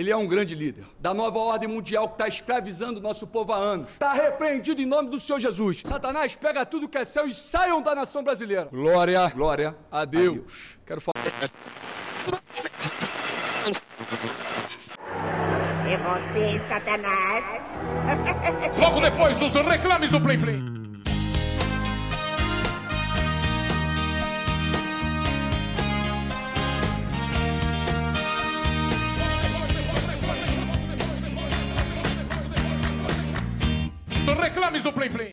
ele é um grande líder da nova ordem mundial que está escravizando o nosso povo há anos. Está repreendido em nome do Senhor Jesus. Satanás, pega tudo que é céu e saiam da nação brasileira. Glória, glória a Deus. Deus. Quero falar. É você, Satanás. Logo depois, os reclames do Plim Plim. Reclames do Plim Plim.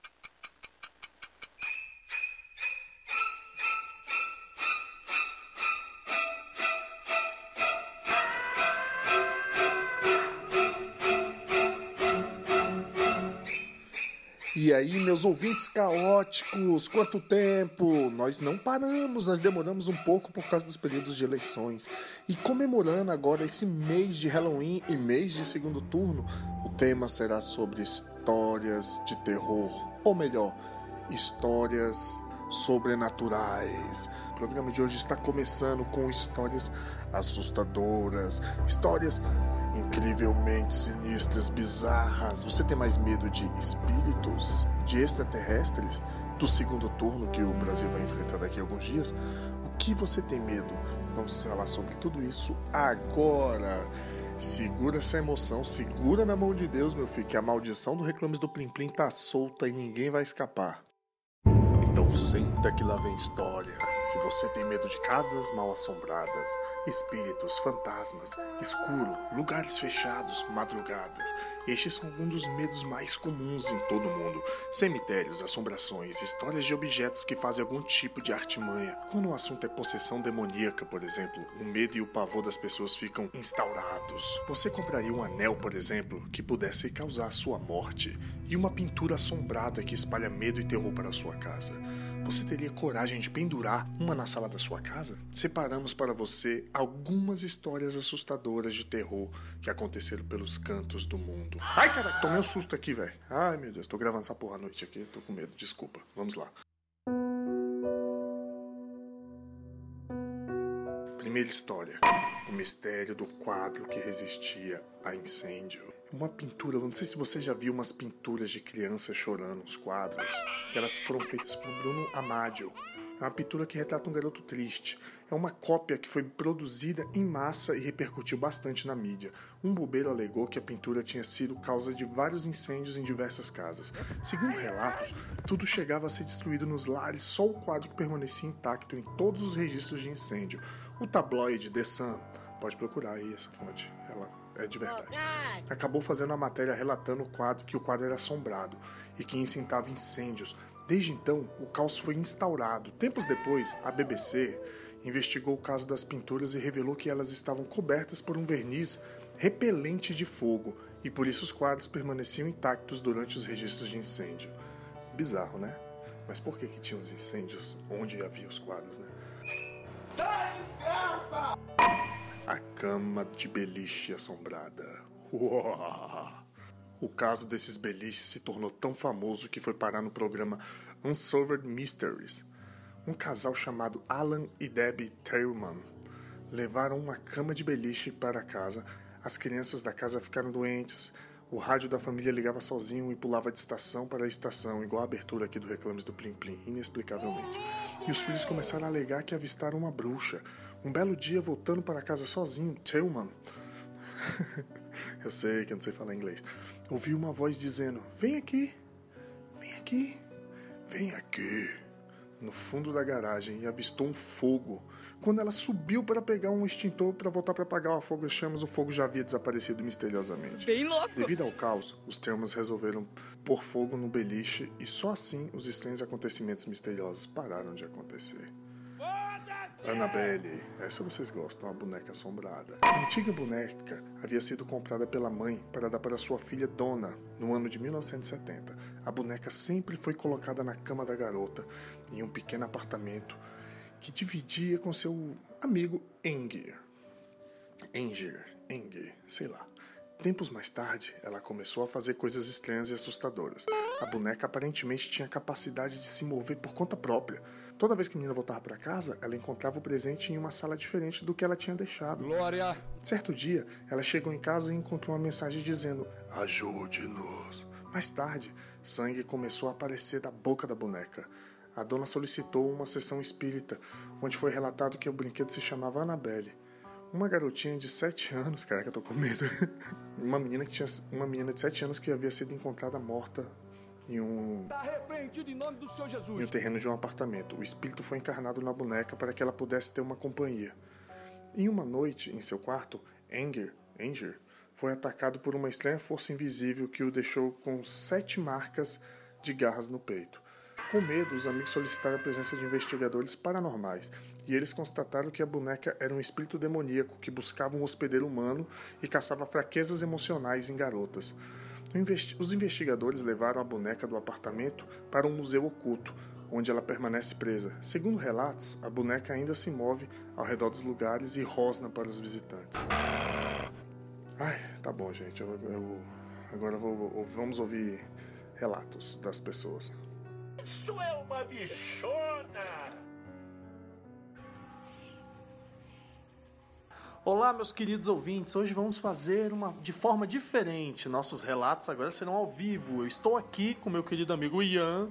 E aí, meus ouvintes caóticos, quanto tempo? Nós não paramos, nós demoramos um pouco por causa dos períodos de eleições. E comemorando agora esse mês de Halloween e mês de segundo turno, tema será sobre histórias de terror, ou melhor, histórias sobrenaturais. O programa de hoje está começando com histórias assustadoras, histórias incrivelmente sinistras, bizarras. Você tem mais medo de espíritos, de extraterrestres, do segundo turno que o Brasil vai enfrentar daqui a alguns dias? O que você tem medo? Vamos falar sobre tudo isso agora. Segura essa emoção, segura na mão de Deus, meu filho, que a maldição do Reclames do Plim Plim tá solta e ninguém vai escapar. Então senta que lá vem história. Se você tem medo de casas mal assombradas, espíritos, fantasmas, escuro, lugares fechados, madrugadas, estes são alguns dos medos mais comuns em todo o mundo. Cemitérios, assombrações, histórias de objetos que fazem algum tipo de artimanha. Quando o assunto é possessão demoníaca, por exemplo, o medo e o pavor das pessoas ficam instaurados. Você compraria um anel, por exemplo, que pudesse causar sua morte, e uma pintura assombrada que espalha medo e terror para a sua casa. Você teria coragem de pendurar uma na sala da sua casa? Separamos para você algumas histórias assustadoras de terror que aconteceram pelos cantos do mundo. Ai, cara, tomei um susto aqui, velho. Ai, meu Deus, tô gravando essa porra à noite aqui, tô com medo, desculpa. Vamos lá. Primeira história: O mistério do quadro que resistia a incêndio. Uma pintura, não sei se você já viu umas pinturas de crianças chorando, os quadros, que elas foram feitas por Bruno Amadio. É uma pintura que retrata um garoto triste. É uma cópia que foi produzida em massa e repercutiu bastante na mídia. Um bobeiro alegou que a pintura tinha sido causa de vários incêndios em diversas casas. Segundo relatos, tudo chegava a ser destruído nos lares, só o quadro que permanecia intacto em todos os registros de incêndio. O tabloide The Sun, pode procurar aí essa fonte, é de verdade. Acabou fazendo a matéria relatando o quadro que o quadro era assombrado e que incitava incêndios. Desde então, o caos foi instaurado. Tempos depois, a BBC investigou o caso das pinturas e revelou que elas estavam cobertas por um verniz repelente de fogo e por isso os quadros permaneciam intactos durante os registros de incêndio. Bizarro, né? Mas por que que tinha os incêndios onde havia os quadros, né? Sai, desgraça! A cama de beliche assombrada. Uou! O caso desses beliches se tornou tão famoso que foi parar no programa Unsolved Mysteries. Um casal chamado Alan e Debbie Tillman levaram uma cama de beliche para casa. As crianças da casa ficaram doentes. O rádio da família ligava sozinho e pulava de estação para estação, igual a abertura aqui do Reclames do Plim Plim, inexplicavelmente. E os filhos começaram a alegar que avistaram uma bruxa. Um belo dia, voltando para casa sozinho, Tillman eu sei que eu não sei falar inglês. Ouvi uma voz dizendo: Vem aqui, vem aqui, vem aqui. No fundo da garagem e avistou um fogo. Quando ela subiu para pegar um extintor para voltar para apagar o fogo chamas, o fogo já havia desaparecido misteriosamente. Bem louco! Devido ao caos, os termos resolveram pôr fogo no beliche e só assim os estranhos acontecimentos misteriosos pararam de acontecer. Annabelle, essa vocês gostam, a boneca assombrada. A antiga boneca havia sido comprada pela mãe para dar para sua filha Donna no ano de 1970. A boneca sempre foi colocada na cama da garota em um pequeno apartamento que dividia com seu amigo Enger. Enger, Enger, sei lá. Tempos mais tarde, ela começou a fazer coisas estranhas e assustadoras. A boneca aparentemente tinha capacidade de se mover por conta própria Toda vez que a menina voltava para casa, ela encontrava o presente em uma sala diferente do que ela tinha deixado. Glória. Certo dia, ela chegou em casa e encontrou uma mensagem dizendo: Ajude-nos. Mais tarde, sangue começou a aparecer da boca da boneca. A dona solicitou uma sessão espírita, onde foi relatado que o brinquedo se chamava Annabelle. Uma garotinha de 7 anos, caraca, eu tô com medo. uma menina que tinha uma menina de 7 anos que havia sido encontrada morta em um Tá em um terreno de um apartamento. O espírito foi encarnado na boneca para que ela pudesse ter uma companhia. Em uma noite, em seu quarto, Anger, Anger foi atacado por uma estranha força invisível que o deixou com sete marcas de garras no peito. Com medo, os amigos solicitaram a presença de investigadores paranormais e eles constataram que a boneca era um espírito demoníaco que buscava um hospedeiro humano e caçava fraquezas emocionais em garotas. Os investigadores levaram a boneca do apartamento para um museu oculto, onde ela permanece presa. Segundo relatos, a boneca ainda se move ao redor dos lugares e rosna para os visitantes. Ai, tá bom, gente. Eu, eu- agora vou, vamos ouvir relatos das pessoas. Isso é uma bichona! Olá, meus queridos ouvintes. Hoje vamos fazer uma de forma diferente. Nossos relatos agora serão ao vivo. Eu estou aqui com meu querido amigo Ian,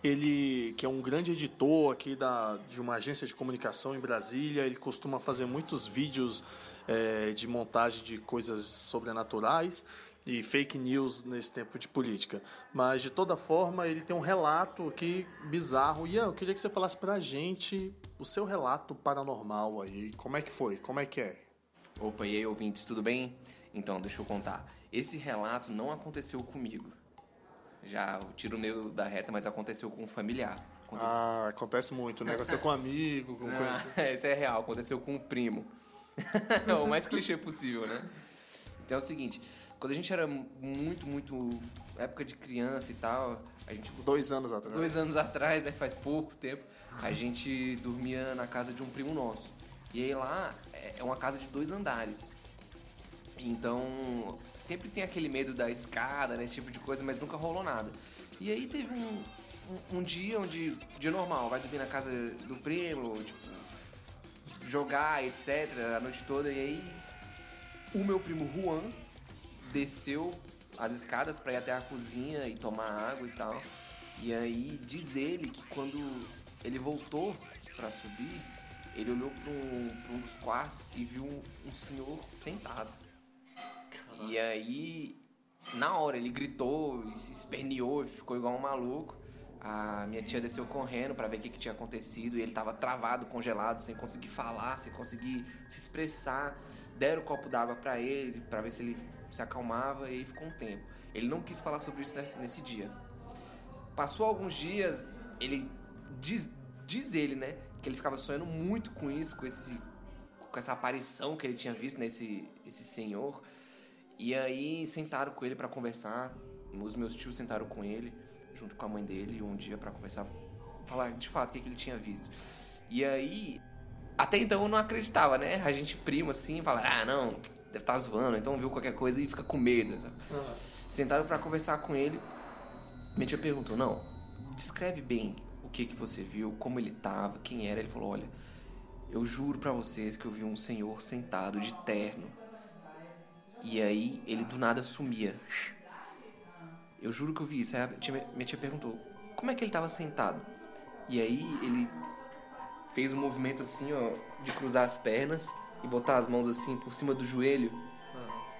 ele que é um grande editor aqui da, de uma agência de comunicação em Brasília. Ele costuma fazer muitos vídeos eh, de montagem de coisas sobrenaturais e fake news nesse tempo de política. Mas de toda forma, ele tem um relato aqui bizarro. Ian, eu queria que você falasse pra gente o seu relato paranormal aí. Como é que foi? Como é que é? Opa, e aí, ouvintes, tudo bem? Então, deixa eu contar. Esse relato não aconteceu comigo. Já o tiro meu da reta, mas aconteceu com um familiar. Aconteceu... Ah, acontece muito, né? Aconteceu com um amigo, com coisa assim. Ah, esse é real, aconteceu com um primo. O mais clichê possível, né? Então é o seguinte, quando a gente era muito, muito época de criança e tal, a gente Dois anos atrás. dois anos atrás, né, faz pouco tempo, a gente dormia na casa de um primo nosso. E aí lá é é uma casa de dois andares. Então, sempre tem aquele medo da escada, né, esse tipo de coisa, mas nunca rolou nada. E aí teve um, um, um dia onde, dia normal, vai dormir na casa do primo, tipo, jogar, etc, a noite toda. E aí, o meu primo Juan desceu as escadas para ir até a cozinha e tomar água e tal. E aí diz ele que quando ele voltou para subir, ele olhou para um, pra um dos quartos e viu um, um senhor sentado. E aí, na hora, ele gritou e se esperneou e ficou igual um maluco. A minha tia desceu correndo para ver o que, que tinha acontecido e ele tava travado, congelado, sem conseguir falar, sem conseguir se expressar. Deram o copo d'água para ele, para ver se ele se acalmava e ficou um tempo. Ele não quis falar sobre isso nesse, nesse dia. Passou alguns dias, ele diz, diz ele, né, que ele ficava sonhando muito com isso, com esse com essa aparição que ele tinha visto nesse esse senhor. E aí sentaram com ele para conversar. Os meus tios sentaram com ele, junto com a mãe dele, um dia para conversar, falar de fato o que, que ele tinha visto. E aí, até então eu não acreditava, né? A gente prima assim, fala, ah, não, deve estar zoando, então viu qualquer coisa e fica com medo. Sabe? Sentaram para conversar com ele. Minha tia perguntou, não, descreve bem o que, que você viu, como ele tava, quem era. Ele falou, olha, eu juro para vocês que eu vi um senhor sentado de terno. E aí ele do nada sumia. Eu juro que eu vi isso. Aí minha tia perguntou, como é que ele tava sentado? E aí ele fez um movimento assim, ó, de cruzar as pernas e botar as mãos assim por cima do joelho.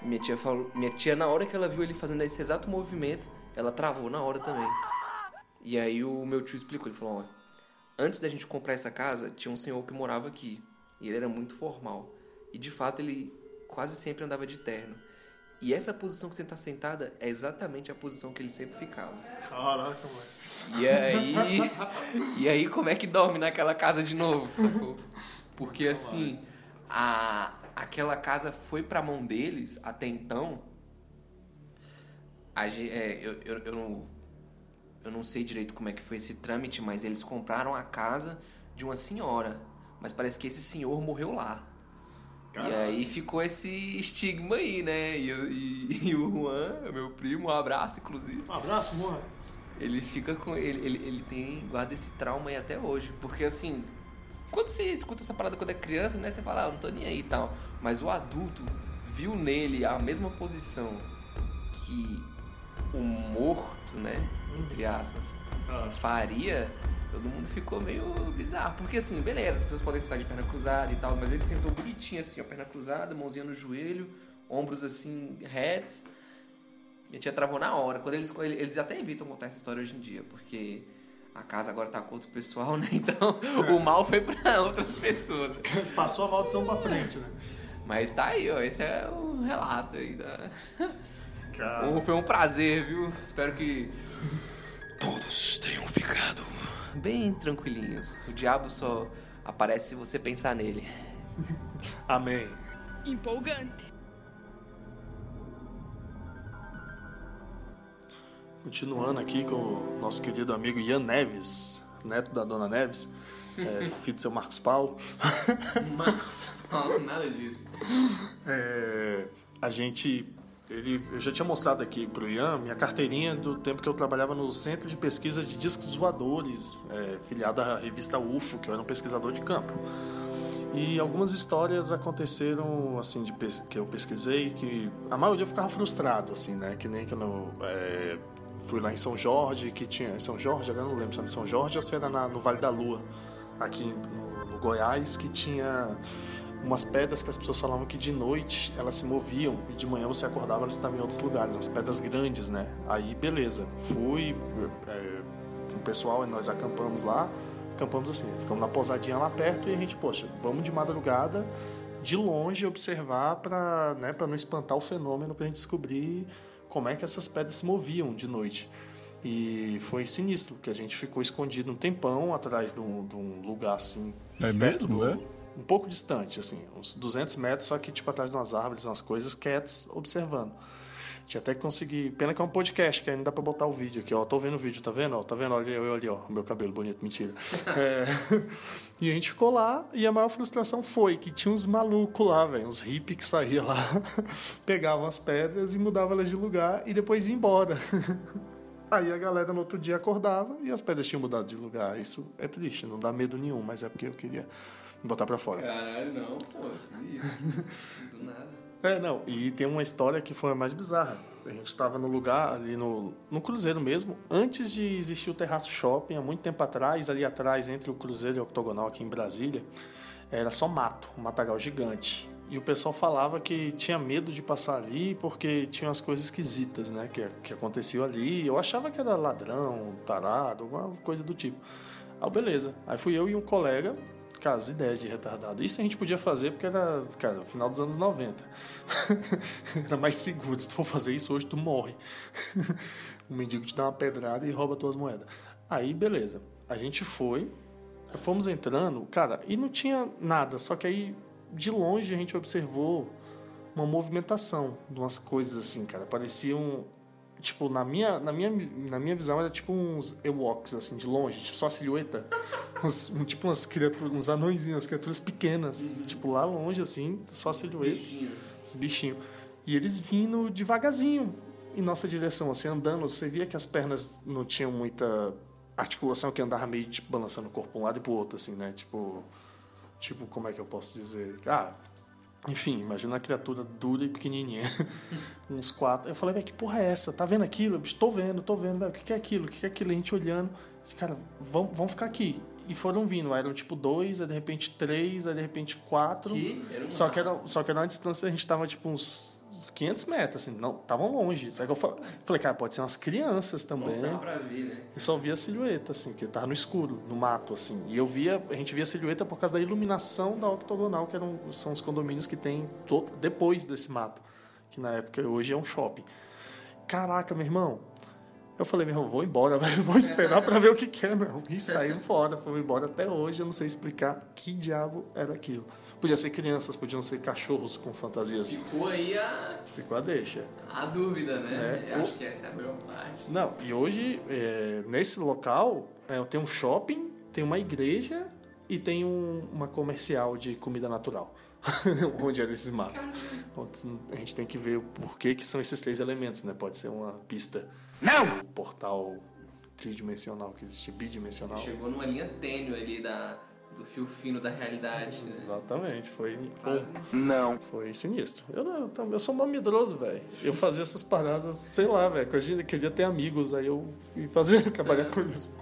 Minha tia falou, minha tia na hora que ela viu ele fazendo esse exato movimento, ela travou na hora também. E aí o meu tio explicou, ele falou, olha, antes da gente comprar essa casa, tinha um senhor que morava aqui. E ele era muito formal. E de fato ele quase sempre andava de terno. E essa posição que você está sentada é exatamente a posição que ele sempre ficava. Caraca, mano. E aí. e aí, como é que dorme naquela casa de novo, sacou? Porque assim, a, aquela casa foi pra mão deles até então. A, é, eu, eu, eu, não, eu não sei direito como é que foi esse trâmite, mas eles compraram a casa de uma senhora. Mas parece que esse senhor morreu lá. E aí ficou esse estigma aí, né? E, e- e o Juan, meu primo, um abraço, inclusive. Um abraço, mano. ele fica com. Ele, ele, ele tem. guarda esse trauma aí até hoje. Porque assim. Quando você escuta essa parada quando é criança, né? Você fala, ah, não tô nem aí e tal. Mas o adulto viu nele a mesma posição que o morto, né? Entre aspas, faria. Todo mundo ficou meio bizarro. Porque assim, beleza, as pessoas podem estar de perna cruzada e tal, mas ele sentou bonitinho assim, ó, perna cruzada, mãozinha no joelho, ombros assim, retos. Minha tia travou na hora. Quando eles, eles até evitam contar essa história hoje em dia, porque a casa agora tá com outro pessoal, né? Então o mal foi pra outras pessoas. Passou a maldição pra frente, né? Mas tá aí, ó. Esse é o relato aí da. Cara. Foi um prazer, viu? Espero que Todos tenham ficado. Bem tranquilinhos. O diabo só aparece se você pensar nele. Amém. Empolgante. Continuando aqui com o nosso querido amigo Ian Neves, neto da dona Neves, é, filho do seu Marcos Paulo. Mas, não, nada disso. É, a gente. Ele, eu já tinha mostrado aqui pro Ian minha carteirinha do tempo que eu trabalhava no Centro de Pesquisa de Discos Voadores, é, filiado à revista UFO, que eu era um pesquisador de campo. E algumas histórias aconteceram, assim, de que eu pesquisei, que a maioria ficava frustrado, assim, né? Que nem quando eu é, fui lá em São Jorge, que tinha... Em São Jorge, agora não lembro se era em São Jorge ou se era na- no Vale da Lua, aqui no, no Goiás, que tinha umas pedras que as pessoas falavam que de noite elas se moviam e de manhã você acordava elas estavam em outros lugares, umas pedras grandes, né? Aí, beleza. Fui... é, o pessoal, nós acampamos lá, acampamos assim, ficamos na pousadinha lá perto e a gente, poxa, vamos de madrugada, de longe observar para né, pra não espantar o fenômeno, para a gente descobrir como é que essas pedras se moviam de noite. E foi sinistro, que a gente ficou escondido um tempão atrás de um, de um lugar assim, É perto mesmo, do, é? Um pouco distante, assim, uns 200 metros, só que tipo atrás de umas árvores, umas coisas, quietos, observando. Tinha até que conseguir. Pena que é um podcast, que ainda dá pra botar o vídeo aqui, ó. Tô vendo o vídeo, tá vendo? Ó, tá vendo? Olha eu ali, ó. O meu cabelo bonito, mentira. É, E a gente ficou lá e a maior frustração foi que tinha uns malucos lá, velho. Uns hippies que saíam lá, pegavam as pedras e mudavam elas de lugar e depois iam embora. Aí a galera no outro dia acordava e as pedras tinham mudado de lugar. Isso é triste, não dá medo nenhum, mas é porque eu queria botar pra fora. Caralho, não, pô, isso. Do nada. É, não, e tem uma história que foi a mais bizarra. A gente estava no lugar, ali no, no Cruzeiro mesmo, antes de existir o Terraço Shopping, há muito tempo atrás, ali atrás, entre o Cruzeiro e o Octogonal, aqui em Brasília, era só mato, um matagal gigante. E o pessoal falava que tinha medo de passar ali porque tinha umas coisas esquisitas, né, que, que aconteciam ali. Eu achava que era ladrão, tarado, alguma coisa do tipo. Aí, beleza. Aí fui eu e um colega, com as ideias de retardado. Isso a gente podia fazer porque era, cara, final dos anos 90. era mais seguro. Se tu for fazer isso hoje, tu morre. o mendigo te dá uma pedrada e rouba tuas moedas. Aí, beleza. A gente foi, fomos entrando, cara, e não tinha nada. Só que aí, de longe, a gente observou uma movimentação de umas coisas assim, cara. Pareciam tipo, na minha, na minha, na minha visão, era tipo uns Ewoks, assim, de longe, tipo, só a silhueta. Uns, um- tipo umas criaturas, uns anõezinhos, umas criaturas pequenas. Tipo, lá longe, assim, só a silhueta. Os bichinhos. E eles vindo devagarzinho em nossa direção, assim, andando. Você via que as pernas não tinham muita articulação, que andava meio, tipo, balançando o corpo um lado e pro outro, assim, né? Tipo, tipo, como é que eu posso dizer? Ah, enfim, imagina uma criatura dura e pequenininha. Uns quatro. Eu falei, velho, que porra é essa? Tá vendo aquilo? Bicho, tô vendo, tô vendo, velho. O que que é aquilo? O que que é aquilo? A gente olhando. Cara, vamos, vamos ficar aqui. E foram vindo. Eram tipo dois, aí de repente três, aí de repente quatro. Que? Era um Só que, era, só que era uma distância, a gente tava tipo uns, uns 500 metros, assim. Não, estavam longe. Só que eu falei, cara, pode ser umas crianças também. Dava pra ver, né? Eu só via a silhueta, assim, que tava no escuro, no mato, assim. E eu via, a gente via a silhueta por causa da iluminação da octogonal, que eram, são os condomínios que tem todo, depois desse mato, que na época hoje é um shopping. Caraca, meu irmão. Eu falei, meu irmão, vou embora, velho, vou esperar pra ver o que que é, não. E saímos fora, fomos embora até hoje, eu não sei explicar que diabo era aquilo. Podia ser crianças, podiam ser cachorros com fantasias. Ficou aí a, Ficou a deixa. a dúvida, né? É. Eu acho que essa é a melhor parte. Não, e hoje, é, nesse local, é, tem um shopping, tem uma igreja e tem um- uma comercial de comida natural. Onde era esses matos. A gente tem que ver o porquê que são esses três elementos, né? Pode ser uma pista. Não! Um portal tridimensional que existe, bidimensional. Chegou numa linha tênue ali da, do fio fino da realidade. né? Exatamente, foi. Quase. Não. Foi sinistro. Eu, não, eu, eu sou mal medroso, velho. Eu fazia essas paradas, sei lá, velho. que Eu queria ter amigos, aí eu fui fazer, trabalhar com isso.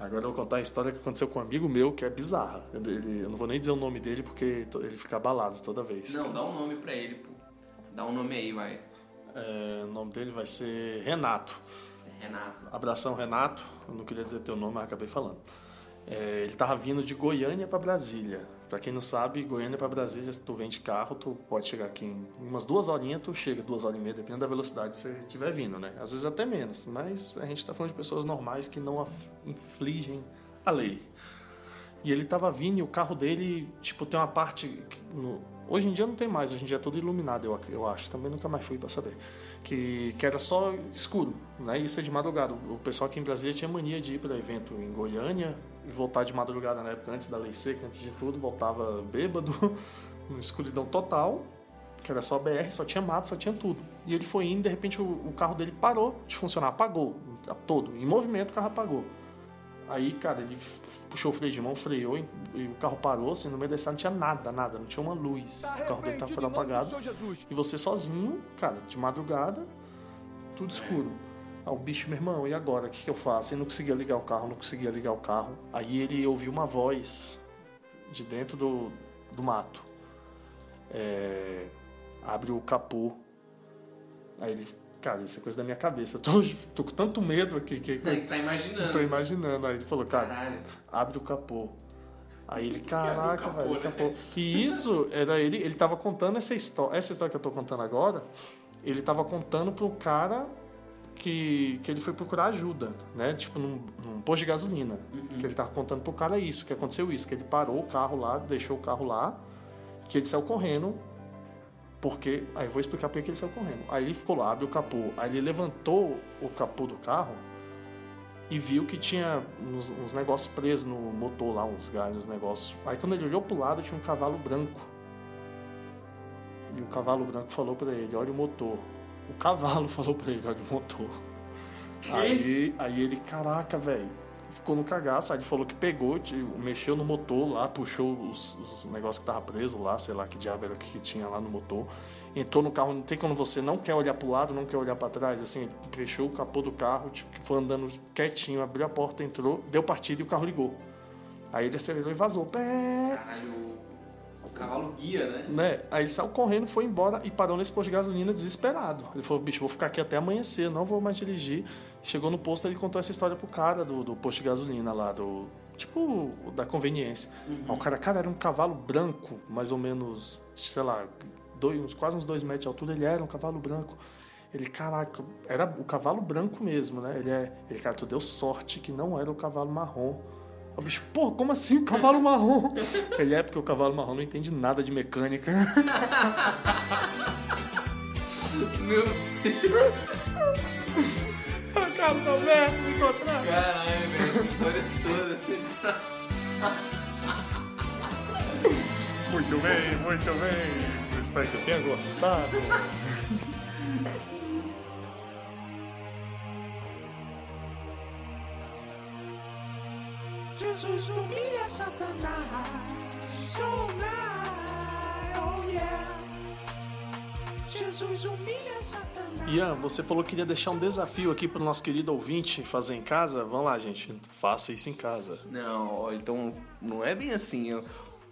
Agora eu vou contar a história que aconteceu com um amigo meu, que é bizarra. Ele, ele- eu não vou nem dizer o nome dele, porque ele fica abalado toda vez. Não, dá um nome pra ele, pô. Dá um nome aí, vai. É, o nome dele vai ser Renato. Renato. Abração, Renato. Eu não queria dizer teu nome, mas acabei falando. É, ele tava vindo de Goiânia para Brasília. Pra quem não sabe, Goiânia para Brasília, se tu vem de carro, tu pode chegar aqui em umas duas horinhas, tu chega duas horas e meia, dependendo da velocidade que você estiver vindo, né? Às vezes até menos, mas a gente tá falando de pessoas normais que não infligem a lei. E ele tava vindo e o carro dele, tipo, tem uma parte. no- hoje em dia não tem mais, hoje em dia é tudo iluminado, eu, eu acho. Também nunca mais fui pra saber. Que, que era só escuro, né? Isso é de madrugada. O pessoal aqui em Brasília tinha mania de ir para evento em Goiânia e voltar de madrugada na época, antes da lei seca, antes de tudo, voltava bêbado, numa escuridão total, que era só BR, só tinha mato, só tinha tudo. E ele foi indo, de repente o, o carro dele parou de funcionar, apagou, todo. Em movimento o carro apagou. Aí, cara, ele puxou o freio de mão, freou e, e o carro parou, assim, no meio da estrada não tinha nada, nada, não tinha uma luz. Tá o carro dele tava todo apagado. E você sozinho, cara, de madrugada, tudo escuro. Ah, o bicho, meu irmão, e agora? O que, que eu faço? Ele não conseguia ligar o carro, não conseguia ligar o carro. Aí ele ouviu uma voz de dentro do, do mato. É, abre o capô. Aí ele, cara, isso é coisa da minha cabeça. Eu tô, tô com tanto medo aqui que. Tá imaginando. Tô imaginando. Aí ele falou, cara, Caralho. abre o capô. Aí ele, caraca, capô, velho, né? capô. E isso era ele, ele tava contando essa história, essa história que eu tô contando agora, ele tava contando pro cara que, que ele foi procurar ajuda, né? Tipo, num, num posto de gasolina. Que ele tava contando pro cara isso, que aconteceu isso, que ele parou o carro lá, deixou o carro lá, que ele saiu correndo, porque. Aí eu vou explicar por que ele saiu correndo. Aí ele ficou lá, abriu o capô, aí ele levantou o capô do carro e viu que tinha uns, uns negócios presos no motor lá, uns galhos, uns negócios. Aí quando ele olhou pro lado, tinha um cavalo branco. E o cavalo branco falou pra ele: Olha o motor. O cavalo falou pra ele: Olha o motor. Aí, aí ele, caraca, velho. Ficou no cagaço, aí ele falou que pegou, te- mexeu no motor lá, puxou os, os negócios que tava preso lá, sei lá que diabo era o que, que tinha lá no motor. Entrou no carro, não tem quando você não quer olhar pro lado, não quer olhar pra trás, assim, fechou o capô do carro, tipo, foi andando quietinho, abriu a porta, entrou, deu partida e o carro ligou. Aí ele acelerou e vazou. Pé, Caralho, cavalo guia, né? né? Aí ele saiu correndo, foi embora e parou nesse posto de gasolina desesperado. Ele falou, bicho, vou ficar aqui até amanhecer, não vou mais dirigir. Chegou no posto, ele contou essa história pro cara do, do posto de gasolina lá, do. Tipo, da conveniência. Aí o cara, cara, era um cavalo branco, mais ou menos, sei lá, dois, uns- quase uns dois metros de altura, ele era um cavalo branco. Ele, caraca, era o cavalo branco mesmo, né? Ele é. Ele, cara, tu deu sorte que não era o cavalo marrom. O bicho, pô, como assim, cavalo marrom? Ele é porque o cavalo marrom não entende nada de mecânica. Meu Carlos Alberto, me encontrar. caralho, velho, essa história toda. Muito bem, muito bem. Eu espero que você tenha gostado. Jesus humilha Satanás. So nice, oh yeah. Jesus humilha Satanás. Ian, você falou que queria deixar um desafio aqui pro nosso querido ouvinte fazer em casa. Vamos lá, gente. Faça isso em casa. Não, então não é bem assim. Eu,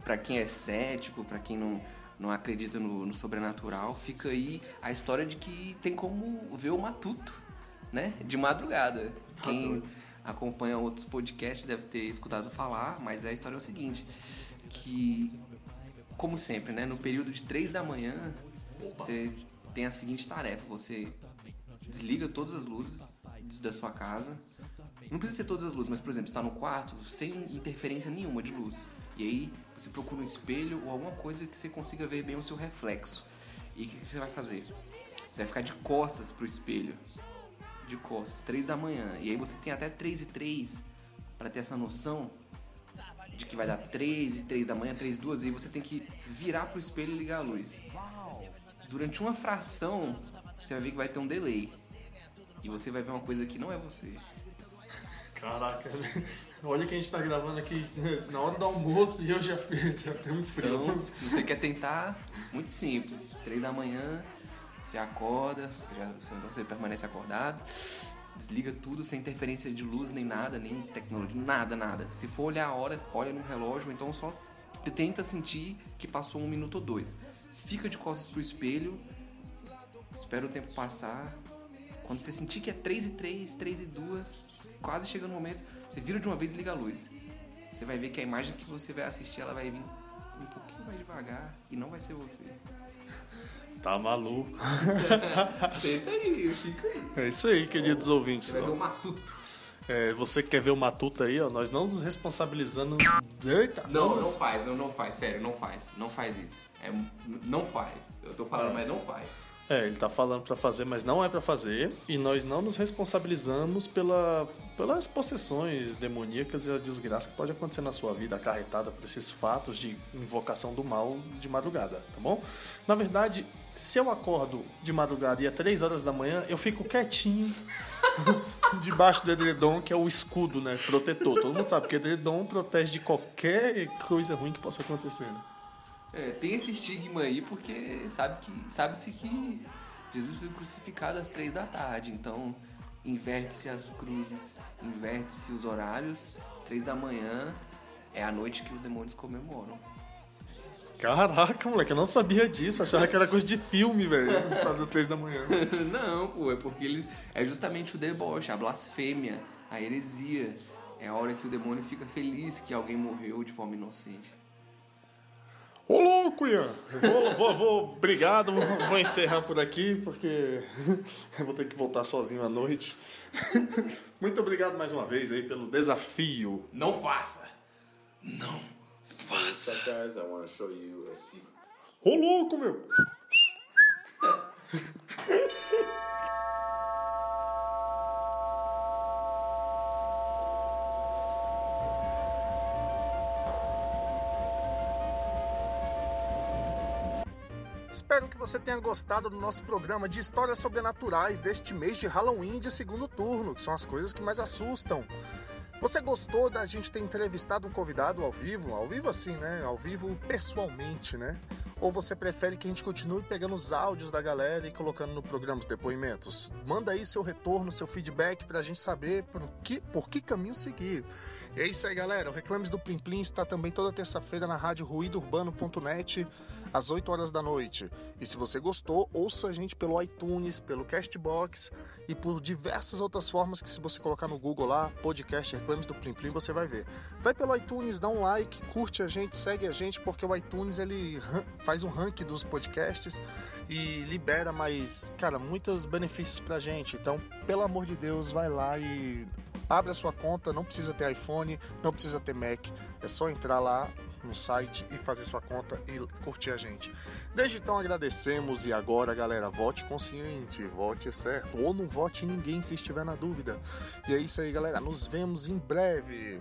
pra quem é cético, pra quem não, não acredita no, no sobrenatural, fica aí a história de que tem como ver o matuto, né? De madrugada. Quem acompanha outros podcasts deve ter escutado falar, mas a história é o seguinte, que como sempre, né, no período de 3 da manhã, você tem a seguinte tarefa, você desliga todas as luzes da sua casa. Não precisa ser todas as luzes, mas por exemplo, você está no quarto sem interferência nenhuma de luz. E aí você procura um espelho ou alguma coisa que você consiga ver bem o seu reflexo. E o que que você vai fazer? Você vai ficar de costas pro espelho. De costas, 3 da manhã. E aí você tem até 3 e 3 para ter essa noção de que vai dar 3 e 3 da manhã, 3 e 2, e você tem que virar pro espelho e ligar a luz. Durante uma fração, você vai ver que vai ter um delay. E você vai ver uma coisa que não é você. Caraca, né? olha que a gente tá gravando aqui na hora do almoço e eu já, já tenho um frio. Então, se você quer tentar, muito simples. Três da manhã, você acorda, você já- então você permanece acordado, desliga tudo sem interferência de luz nem nada, nem tecnologia, nada, nada. Se for olhar a hora, olha no relógio, então só tenta sentir que passou um minuto ou dois. Fica de costas pro espelho, espera o tempo passar. Quando você sentir que é 3 e 3, 3 e 2, quase chegando o momento, você vira de uma vez e liga a luz. Você vai ver que a imagem que você vai assistir, ela vai vir um pouquinho mais devagar e não vai ser você. Tá maluco. Tenta aí, fica aí. É isso aí, queridos ouvintes. Você vai ver o matuto. É, você que quer ver o Matuta aí, ó, nós não nos responsabilizando. Eita! Não, nos- não faz, não, não faz, sério, não faz. Não faz isso. É, não faz. Eu tô falando, mas não faz. É, ele tá falando pra fazer, mas não é pra fazer. E nós não nos responsabilizamos pela, pelas possessões demoníacas e a desgraça que pode acontecer na sua vida, acarretada por esses fatos de invocação do mal de madrugada, tá bom? Na verdade, se eu acordo de madrugada e é 3 horas da manhã, eu fico quietinho debaixo do edredom, que é o escudo, né? Protetor. Todo mundo sabe que edredom protege de qualquer coisa ruim que possa acontecer, né? É, tem esse estigma aí porque sabe que sabe-se que Jesus foi crucificado às três da tarde, então inverte-se as cruzes, inverte-se os horários. Três da manhã é a noite que os demônios comemoram. Caraca, moleque, eu não sabia disso. Achava que era coisa de filme, velho. Estado das três da manhã. Não, pô, é porque eles. É justamente o deboche, a blasfêmia, a heresia. É a hora que o demônio fica feliz que alguém morreu de forma inocente. Ô, louco, Ian. Vou, vou, vou, obrigado. Vou encerrar por aqui, porque eu vou ter que voltar sozinho à noite. Muito obrigado mais uma vez aí pelo desafio. Não faça! Guys, I want to show you a secret. Ô, louco, meu. que você tenha gostado do nosso programa de histórias sobrenaturais deste mês de Halloween de segundo turno, que são as coisas que mais assustam. Você gostou da gente ter entrevistado um convidado ao vivo? Ao vivo assim, né? Ao vivo pessoalmente, né? Ou você prefere que a gente continue pegando os áudios da galera e colocando no programa os depoimentos? Manda aí seu retorno, seu feedback pra gente saber por que, por que caminho seguir. É isso aí, galera. O Reclames do Plim Plim está também toda terça-feira na rádio ruidourbano.net às 8 horas da noite. E se você gostou, ouça a gente pelo iTunes, pelo Castbox e por diversas outras formas que se você colocar no Google lá, podcast Reclames do Plim Plim, você vai ver. Vai pelo iTunes, dá um like, curte a gente, segue a gente, porque o iTunes ele faz um ranking dos podcasts e libera mais, cara, muitos benefícios pra gente. Então, pelo amor de Deus, vai lá e abre a sua conta, não precisa ter iPhone, não precisa ter Mac, é só entrar lá no site e fazer sua conta e curtir a gente. Desde então agradecemos e agora, galera, vote consciente, vote certo ou não vote ninguém se estiver na dúvida. E é isso aí, galera, nos vemos em breve.